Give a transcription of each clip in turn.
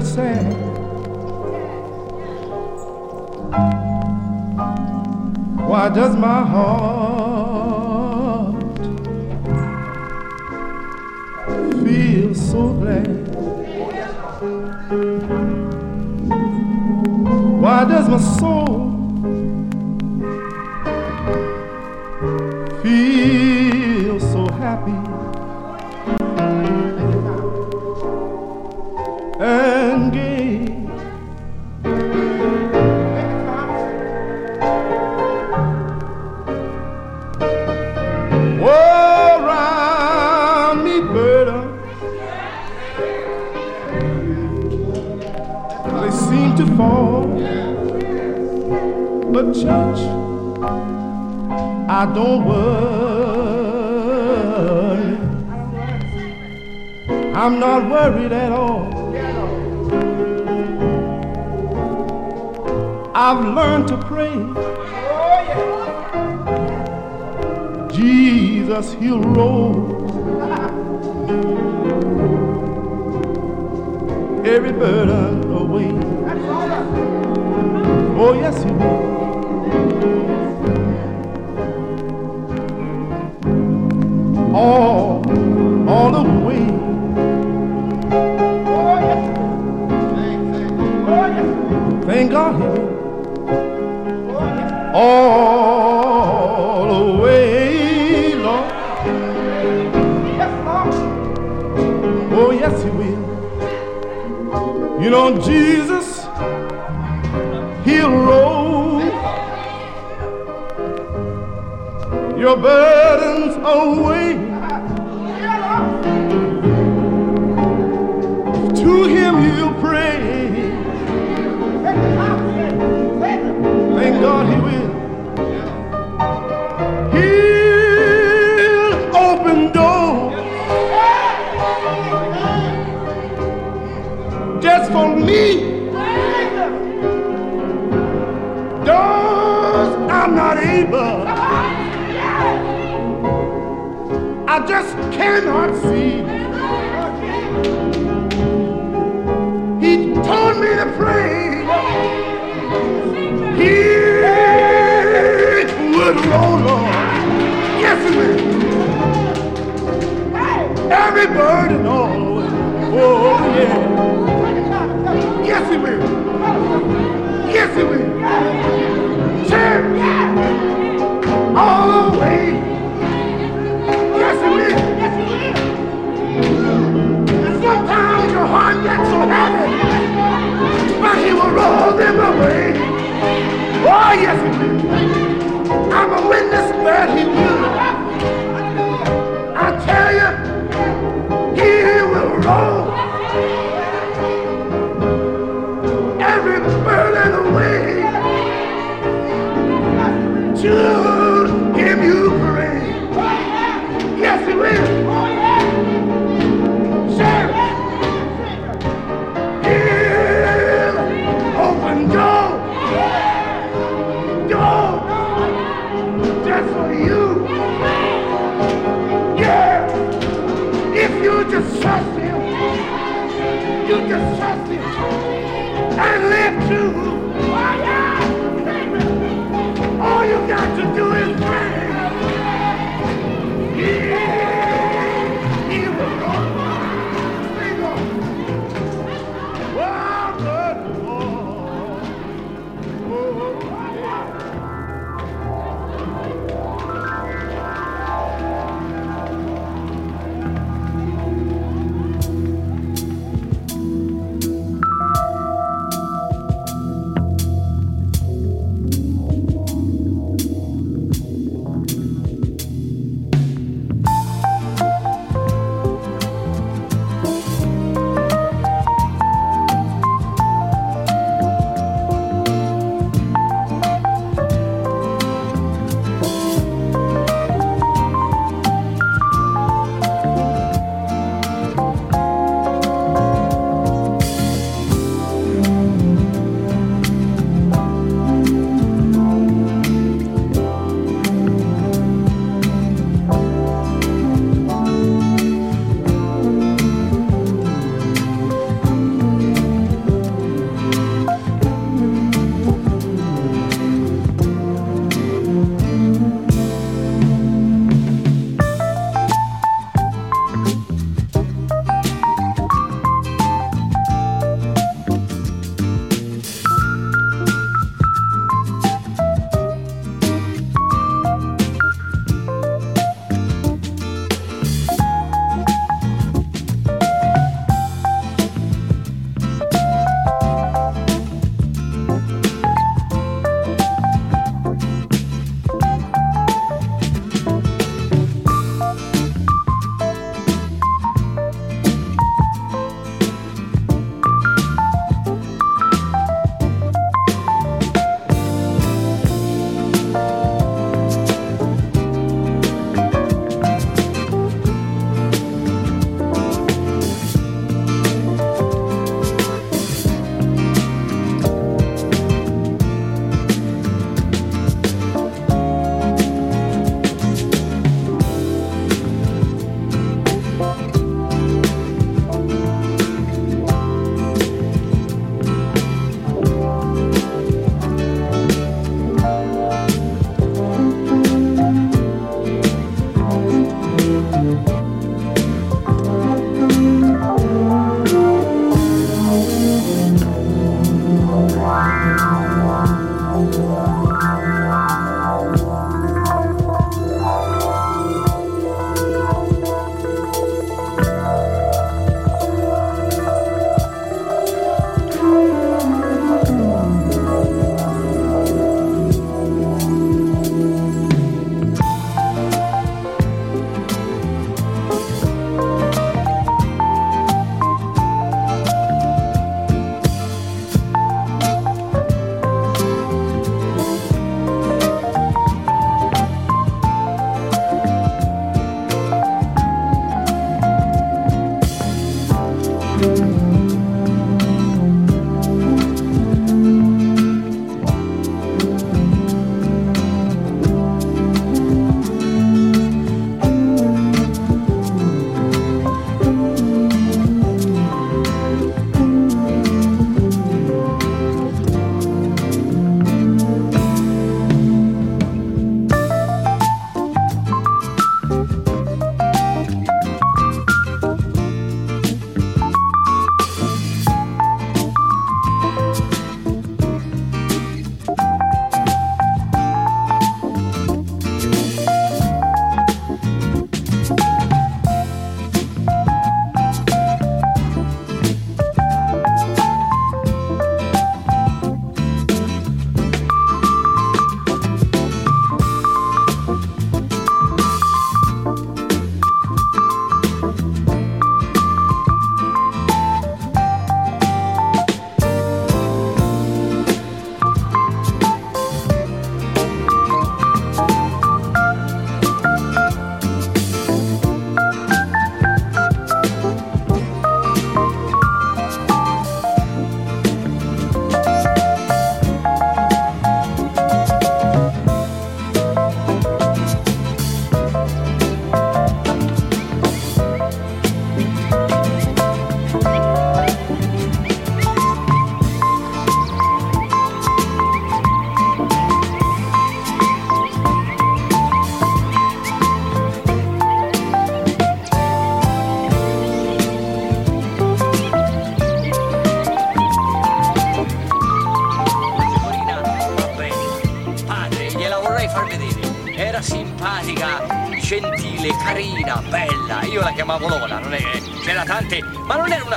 sad. Seem to fall. But church, I don't worry. I'm not worried at all. I've learned to pray. Jesus, he'll roll every burden. Oh, yes, he will. All, all the way. Oh, yes. Oh, Thank God he will. All the way, Lord. Yes, Lord. Oh, yes, he will. You know, Jesus, your burdens away. Just cannot see. He told me to pray. He would oh roll on. Yes, he will. Every burden all. Oh, yeah. Yes, he will. Yes, he will. Heart so heavy, but he will roll them away. Oh, yes, he will. I'm a witness that he will. I tell you, he will roll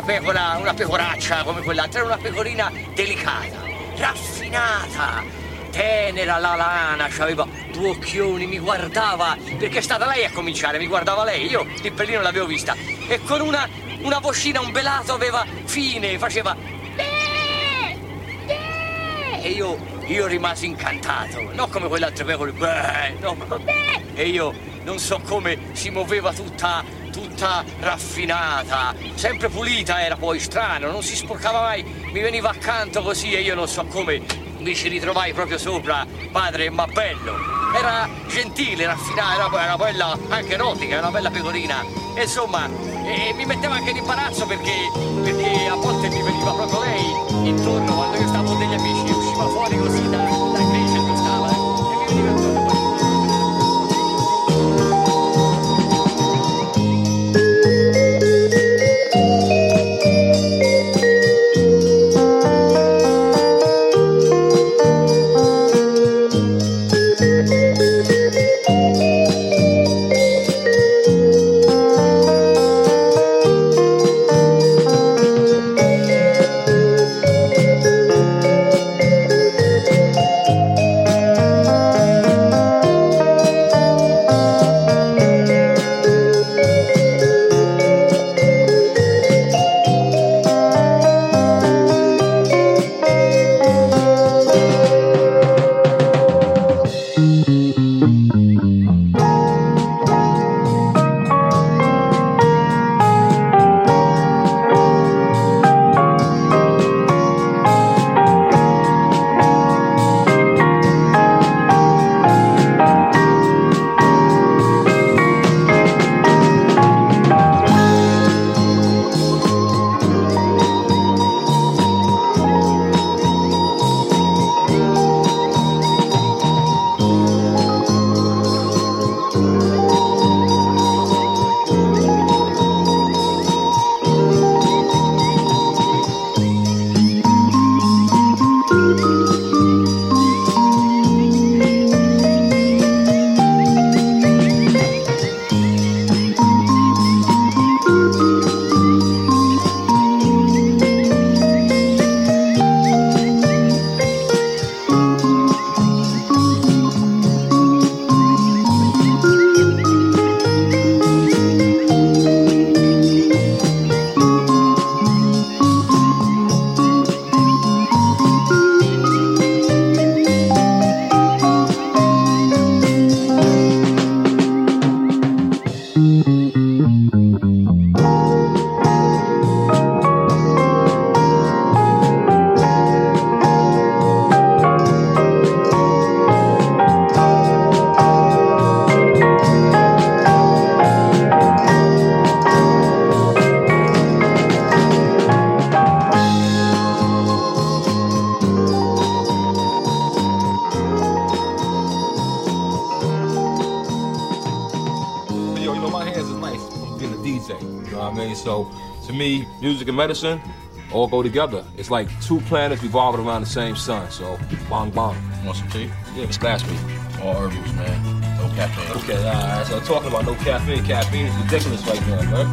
pecora, una pecoraccia come quell'altra, era una pecorina delicata, raffinata, tenera la lana, aveva due occhioni, mi guardava, perché è stata lei a cominciare, mi guardava lei, io il pelino l'avevo vista, e con una, una vocina, un belato aveva fine, faceva... E io, io rimasi incantato, non come quell'altro pecore, beh, no, e io non so come si muoveva tutta, tutta raffinata, sempre pulita era poi, strano, non si sporcava mai, mi veniva accanto così e io non so come mi ci ritrovai proprio sopra, padre, ma bello. Era gentile, raffinata, era, era bella, anche erotica, una bella pecorina. Insomma, e mi metteva anche in imbarazzo perché, perché a volte mi veniva proprio lei intorno quando io stavo con degli amici, usciva fuori così da, music and medicine all go together. It's like two planets revolving around the same sun. So, bong bong. Want some tea? Yeah, splash me. All herbals, man. No caffeine. Okay, all right. So, talking about no caffeine. Caffeine is ridiculous right now, man.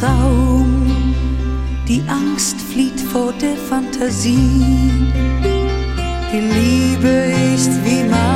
Traum. Die Angst flieht vor der Fantasie. Die Liebe ist wie Magie.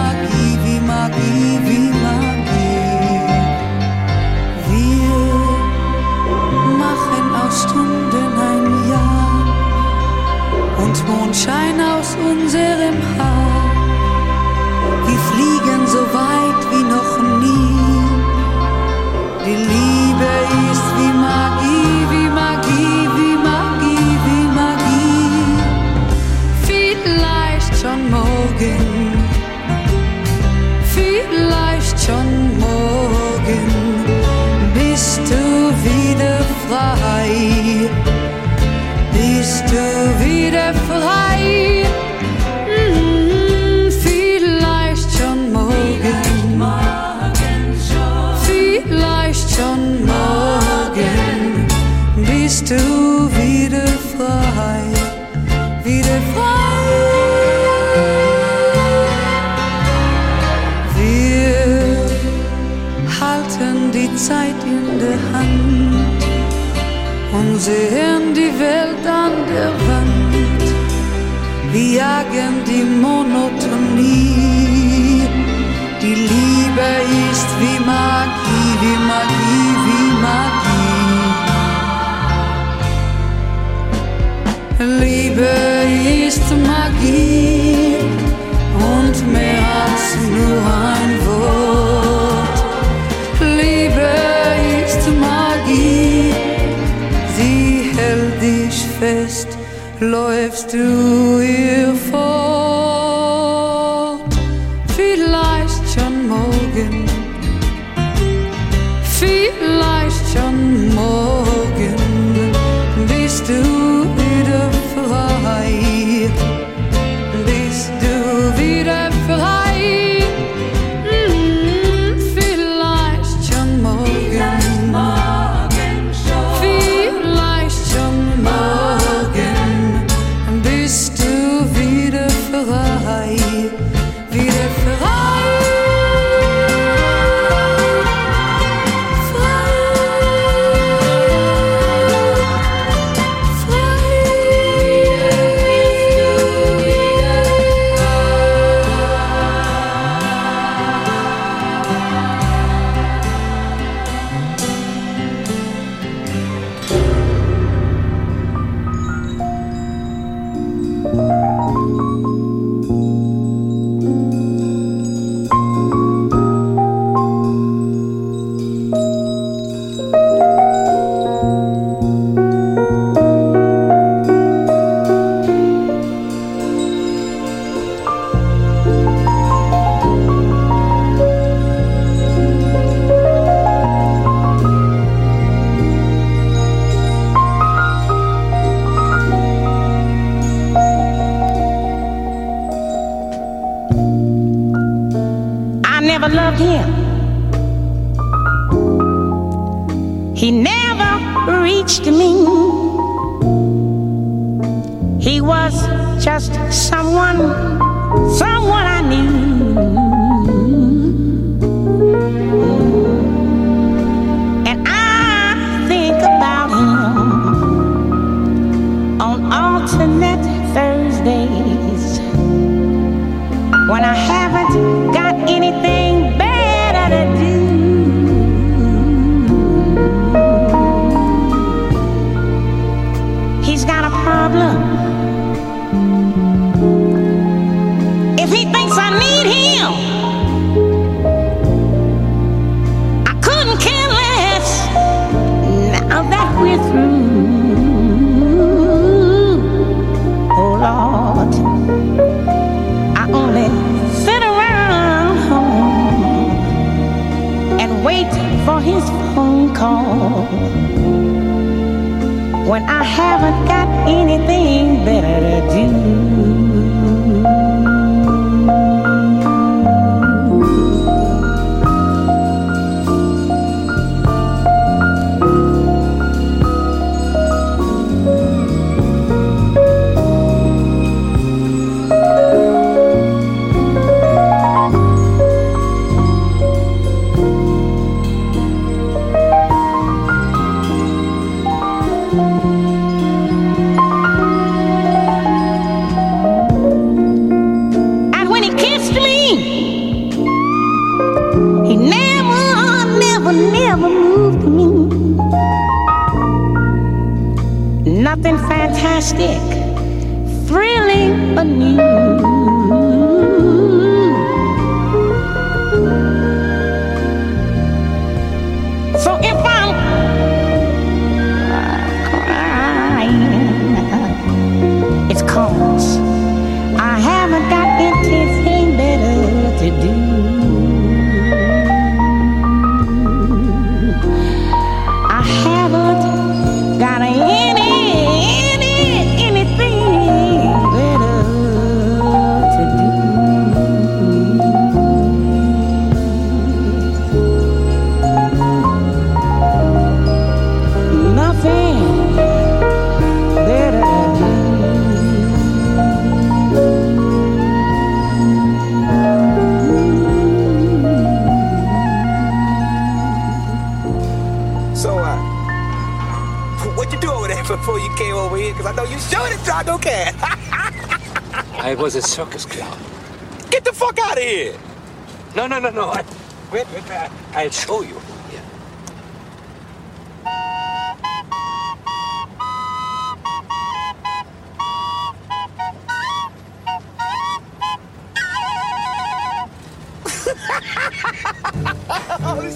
läufst du ihr vor.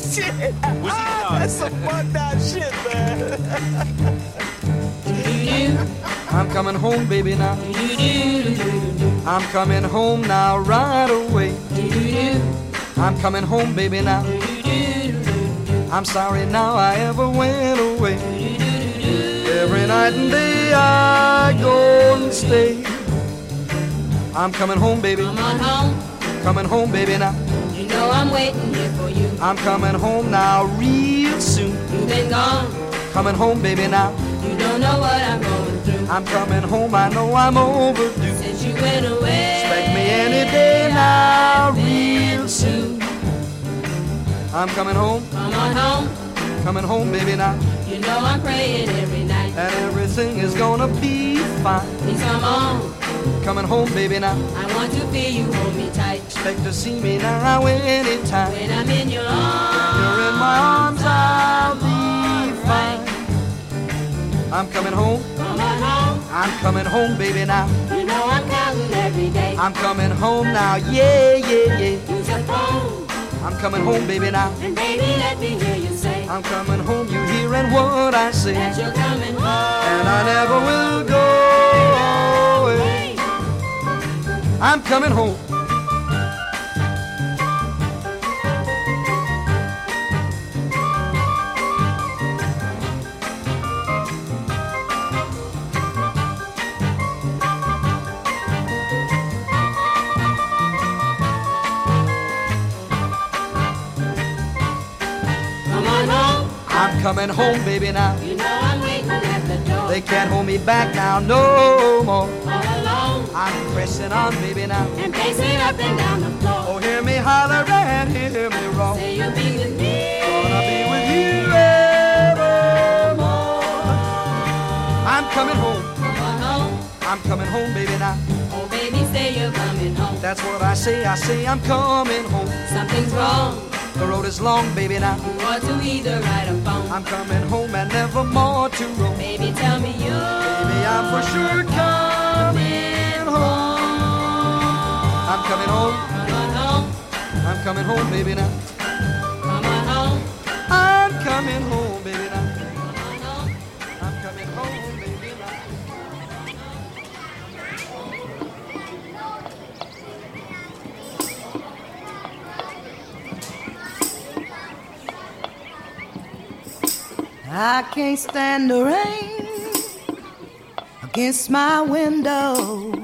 Shit. Ah, that's some fucked down shit, man. I'm coming home, baby, now. I'm coming home now, right away. I'm coming home, baby, now. I'm sorry now I ever went away. Every night and day I go and stay. I'm coming home, baby. Come on home. Coming home, baby, now. You know I'm waiting here for you. I'm coming home now, real soon. You've been gone. Coming home, baby, now. You don't know what I'm going through. I'm coming home, I know I'm overdue. Since you went away. Expect me any day now, real soon. I'm coming home, Come on home. coming home, baby, now. You know I'm praying every night. And everything is gonna be fine. Please come on. Coming home, baby, now. I want to feel you hold me tight. Expect to see me now anytime. When I'm in your arms. You're in my arms, I'll be fine. I'm coming home, Come on home. I'm coming home, baby, now. You know I'm counting every day. I'm coming home now, yeah, yeah, yeah. Use your phone. I'm coming home, baby, now. And baby, let me hear you say I'm coming home, you hearing what I say. that you're coming home. And I never will go I'm coming home. Come on home. I'm coming home, baby, now. You know I'm waiting at the door. They can't hold me back now, no more. I'm pressing on, baby, now. And pacing up and down the floor. Oh, hear me holler and hear me roar. Say you'll be with me. Gonna be with you evermore. I'm coming home. I'm coming home, baby, now. Oh, baby, say you're coming home. That's what I say. I say I'm coming home. Something's wrong. The road is long, baby, now. You ought to either write a phone. I'm coming home and never more to roam. Baby, tell me you. Baby, I'm for sure coming home. I'm coming home. Come on home. I'm coming home, baby, now. Come on home. I'm coming home, baby, now. Home. I'm coming home, baby, now. I can't stand the rain against my window,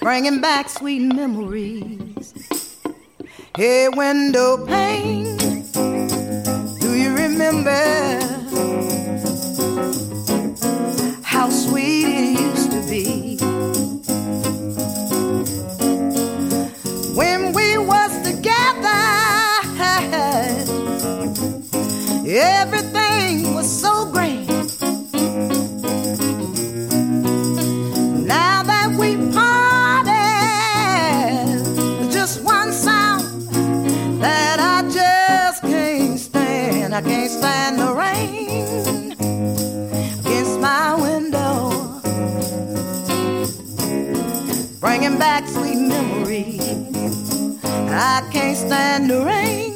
bringing back sweet memories. Hey, window pane, do you remember can't stand the rain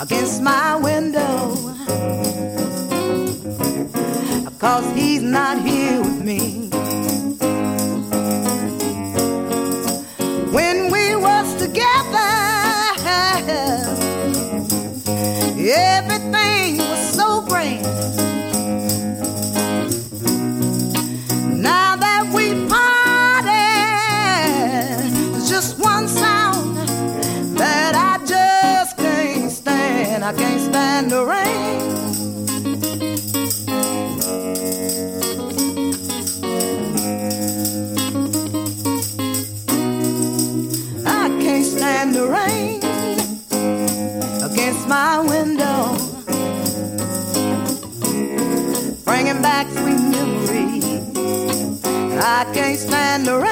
against my window. Cause he's not here. and the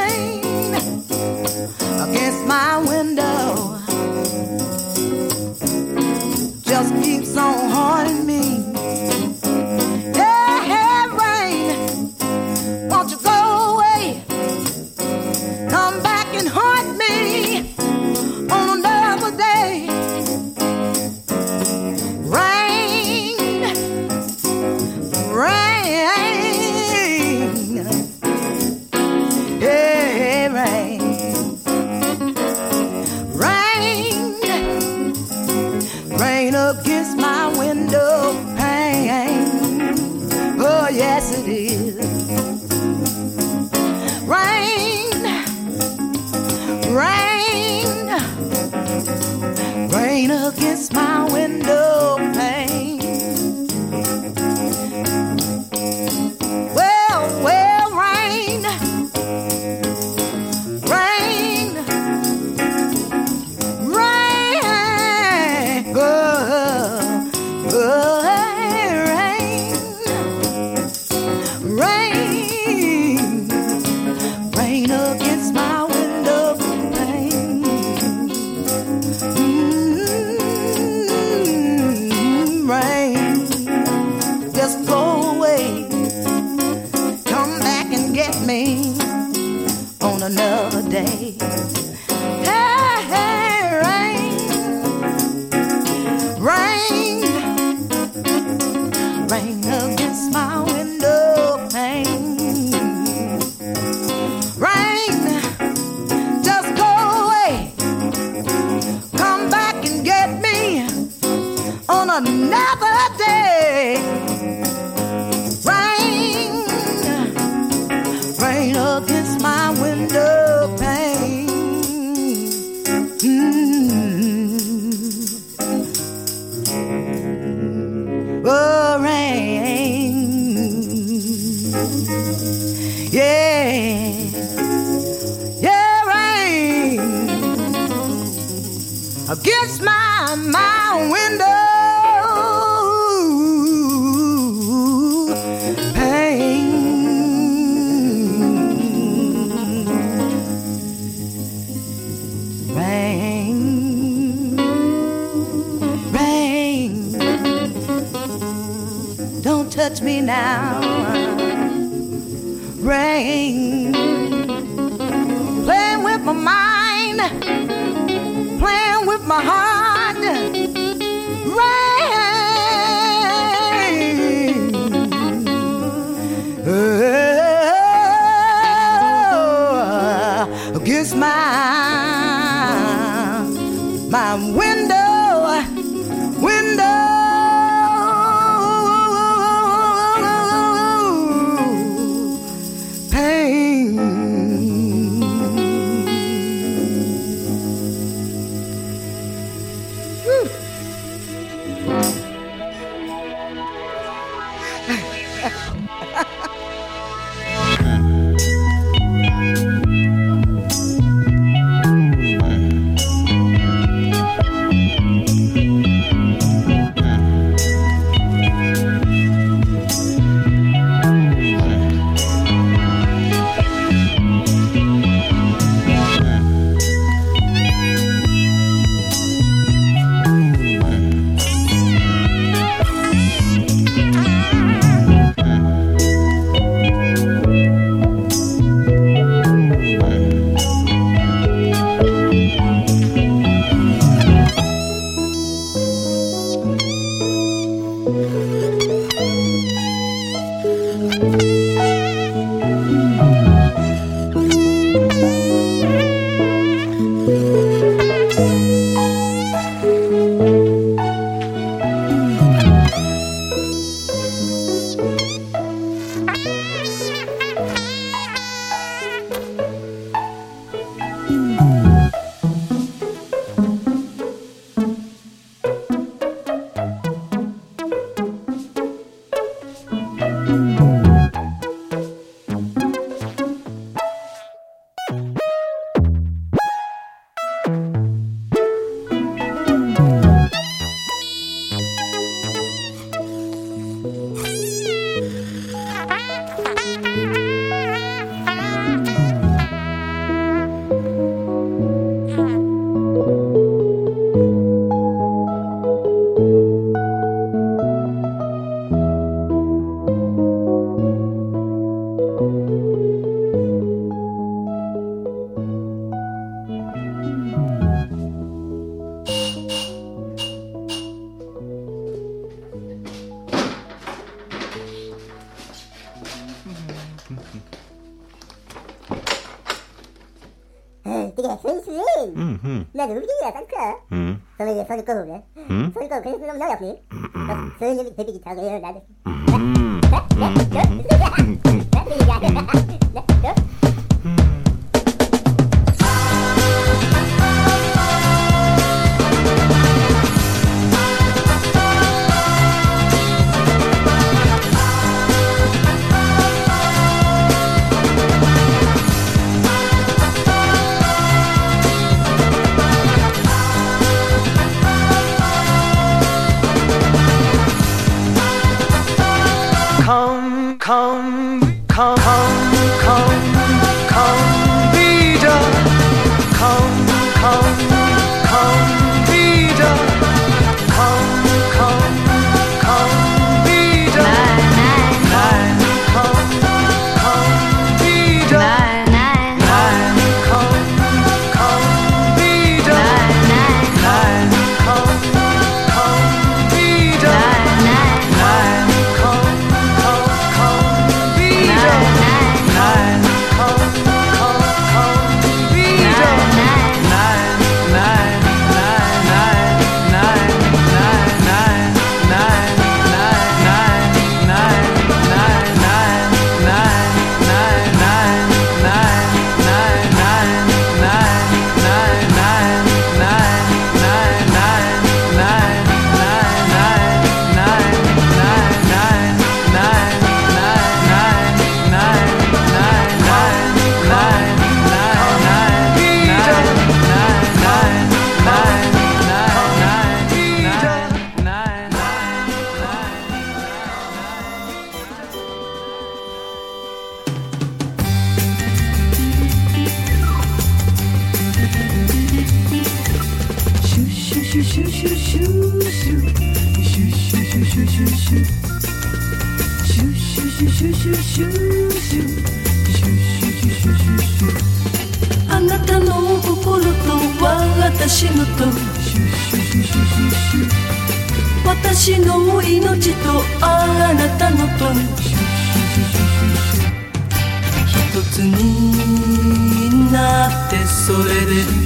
touch me now. Rain あなたの心と私のと私の命とあなたのと一つになってそれで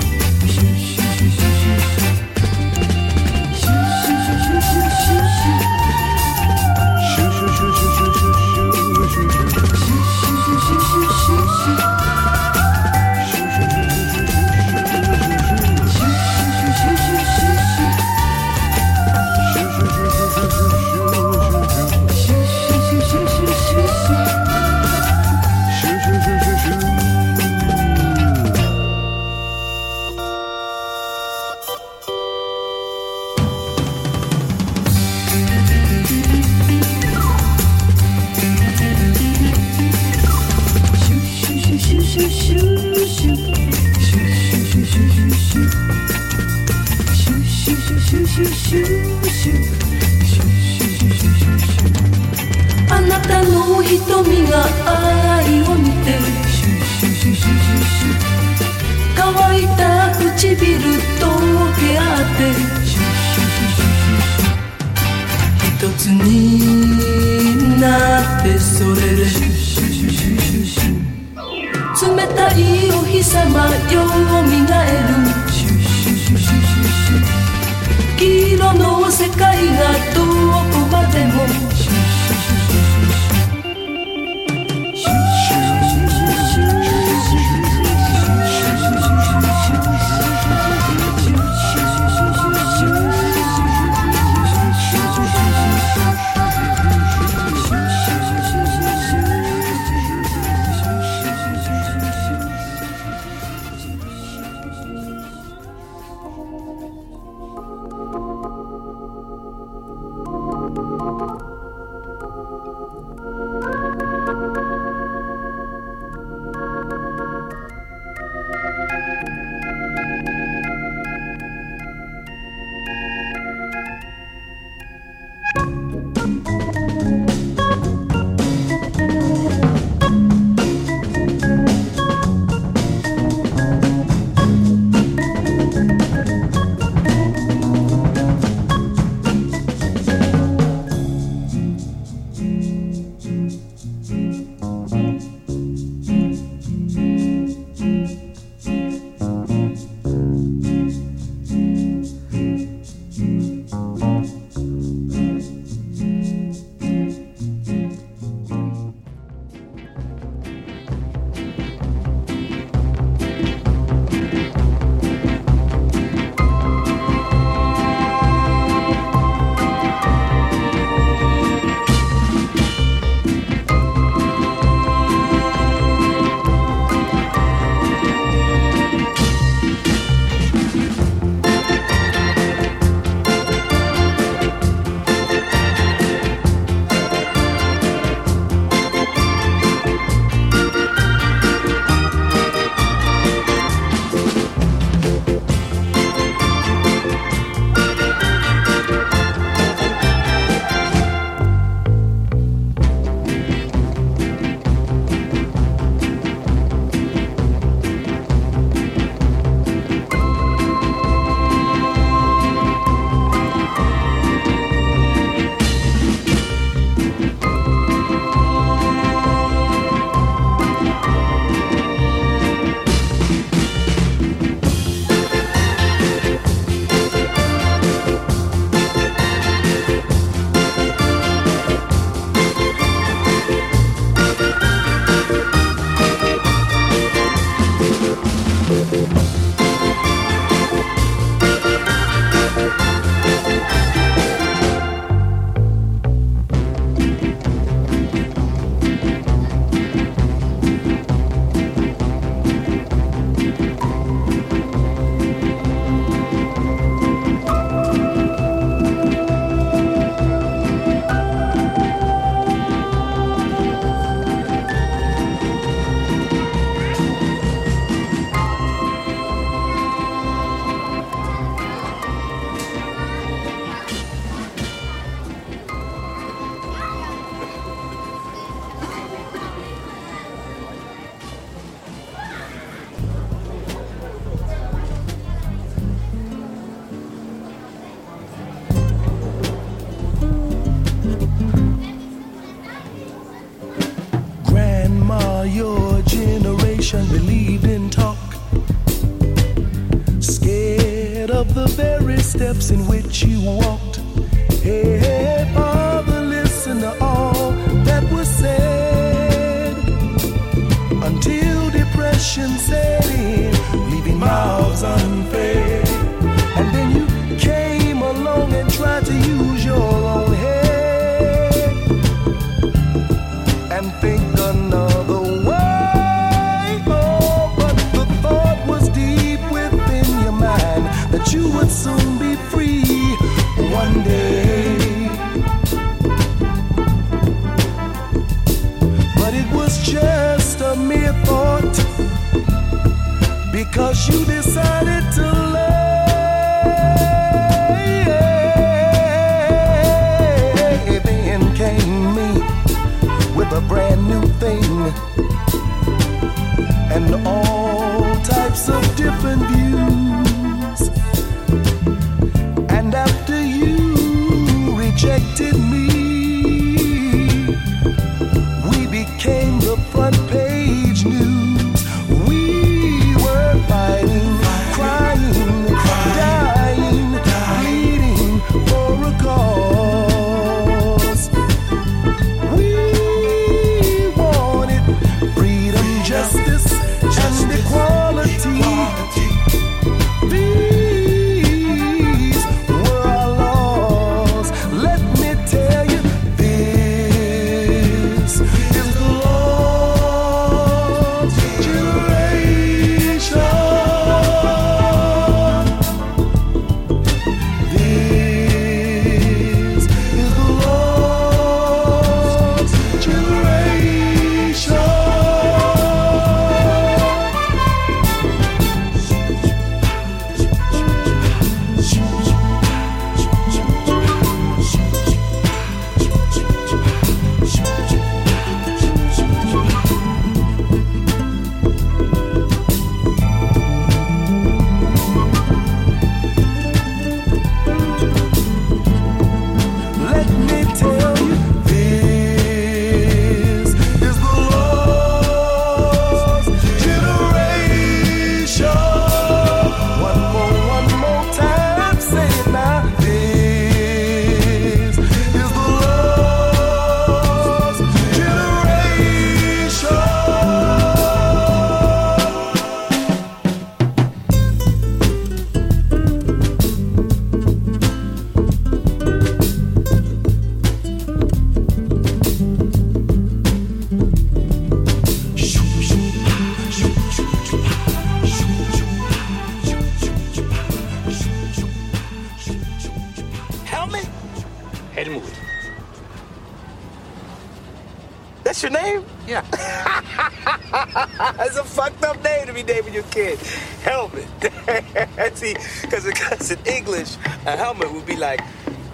kid. Helmet. See, because in English, a helmet would be like,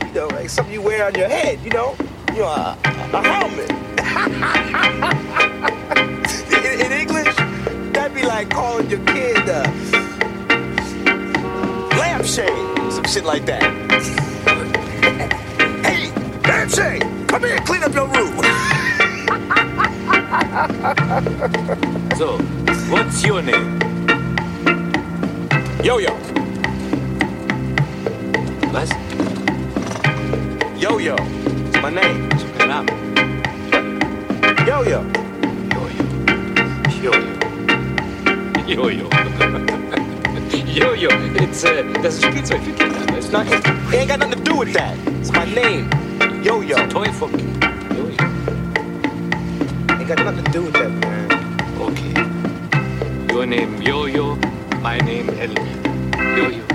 you know, like something you wear on your head, you know? You know, a, a helmet. in, in English, that'd be like calling your kid a lampshade, some shit like that. hey, lampshade, come here, clean up your room. So, what's your name? Yo-yo. Was? Yo-yo. It's my name. Dein Name? Yo-yo. Jojo. Jojo. Jojo. It's, uh, das ist Spielzeug für Kinder. Das ist Not, it ain't got nothing to do with that. It's my name. Yo-yo. toy for Kinder. Jojo. Ain't got nothing to do with that, man. Okay. Your name Jojo, my name. Jojo. Helmut.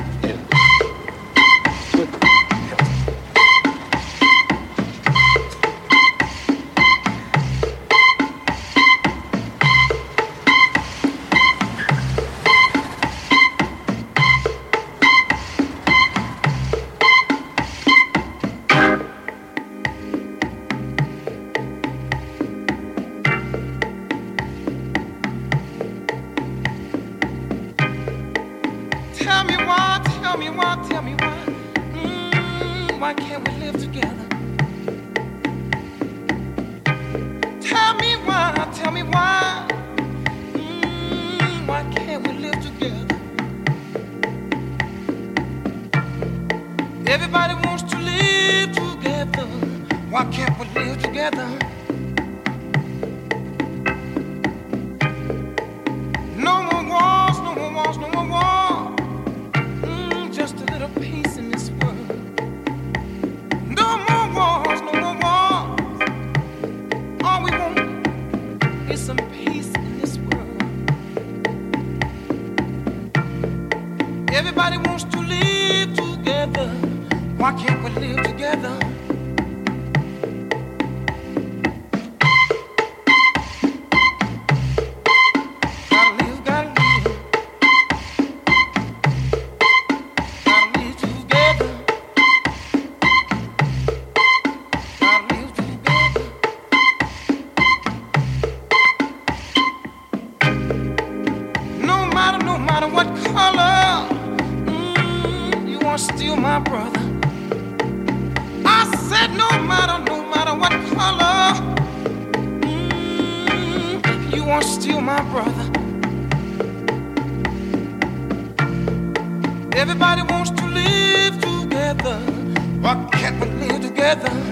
Everybody wants to live together. Why can't we live together?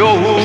有无。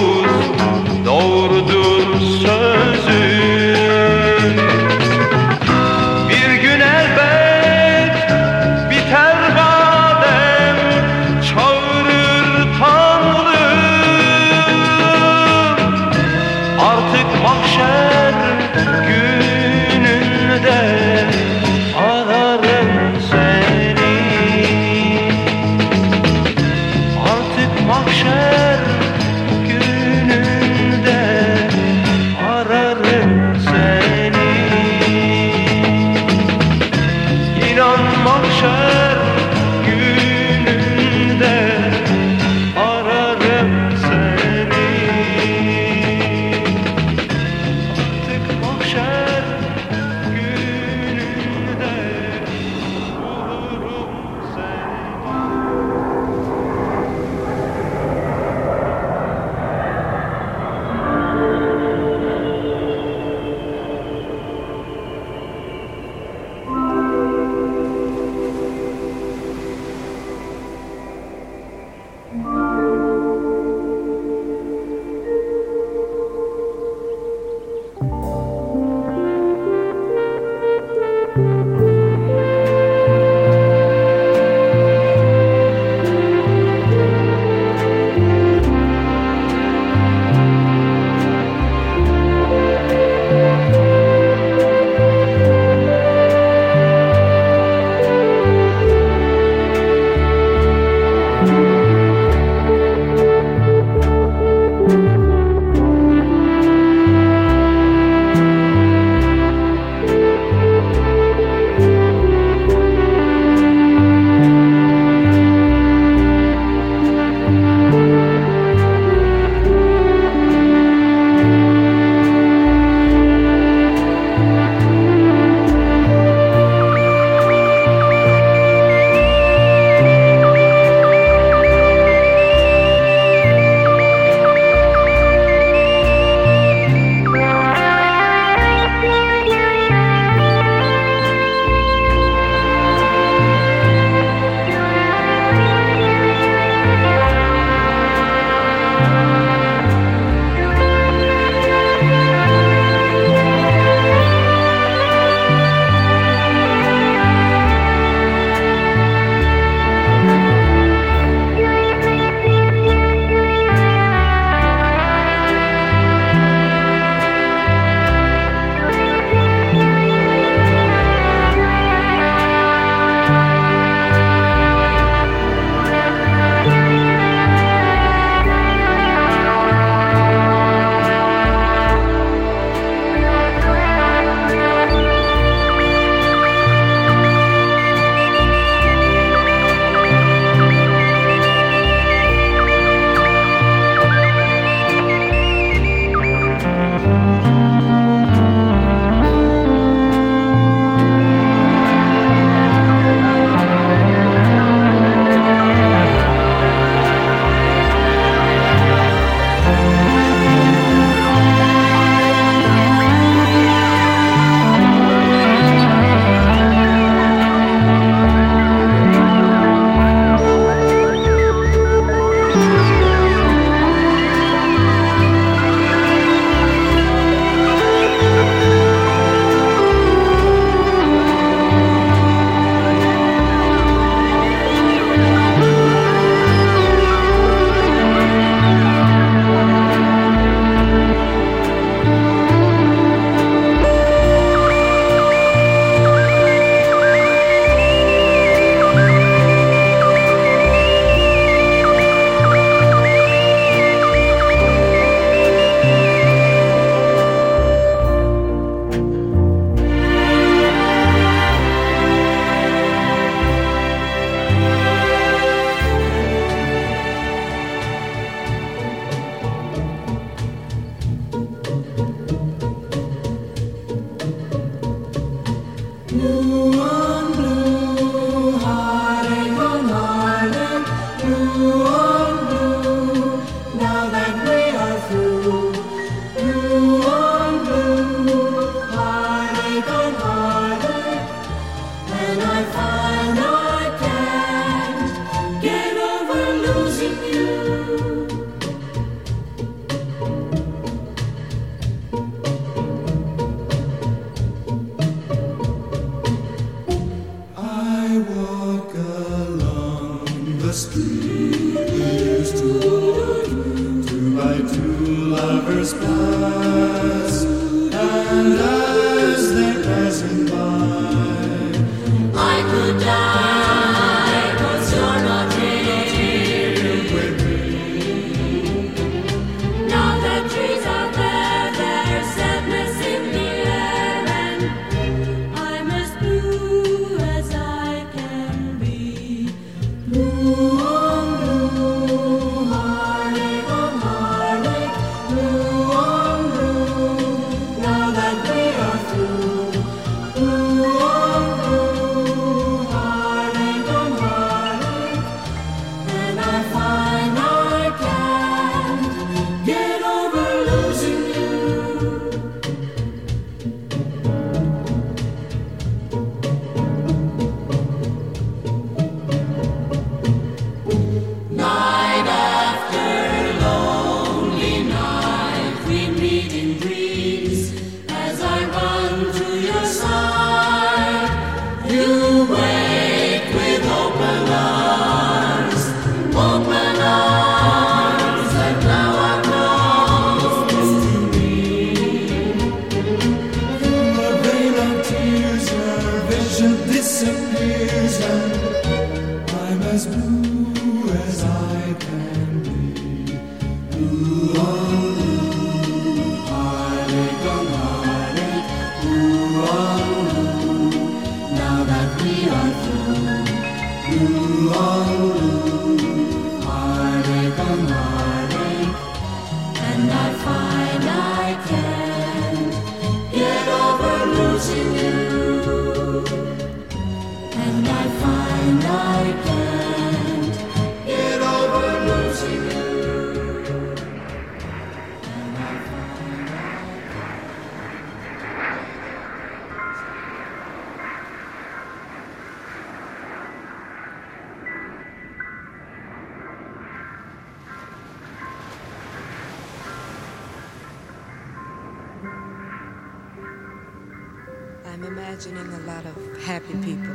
Imagining a lot of happy people.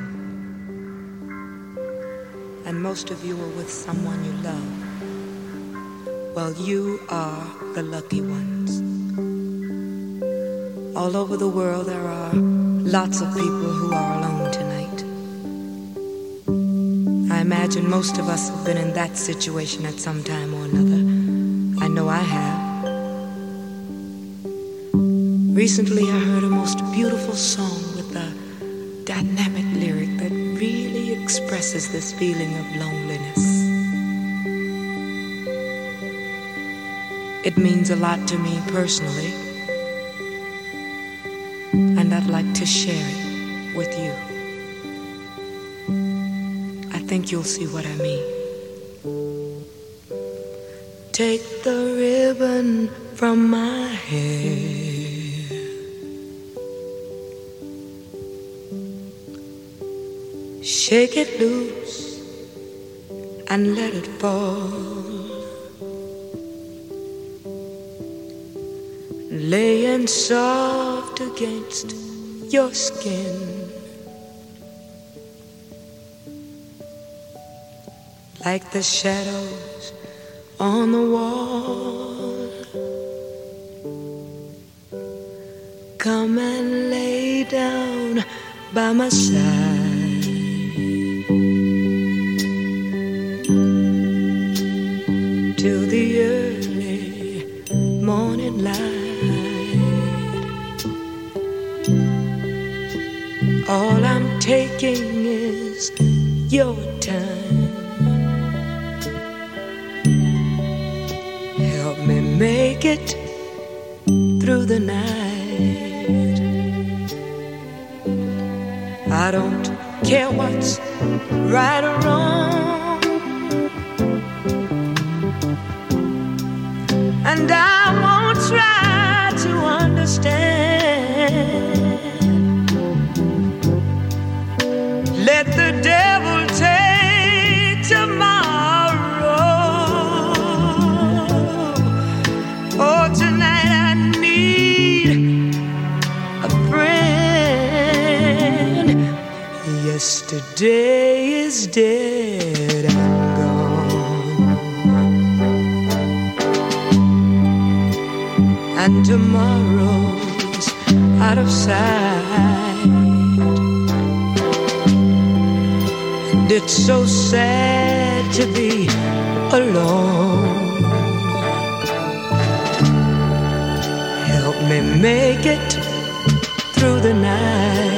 And most of you are with someone you love. Well, you are the lucky ones. All over the world, there are lots of people who are alone tonight. I imagine most of us have been in that situation at some time or another. I know I have. Recently, I heard a most beautiful song this feeling of loneliness. It means a lot to me personally, and I'd like to share it with you. I think you'll see what I mean. Take the ribbon from my hair. Shake it loose Laying soft against your skin. Like the shadows try to understand. Let the devil take tomorrow. Oh, tonight I need a friend. Yesterday is dead and tomorrow's out of sight. And it's so sad to be alone. Help me make it through the night.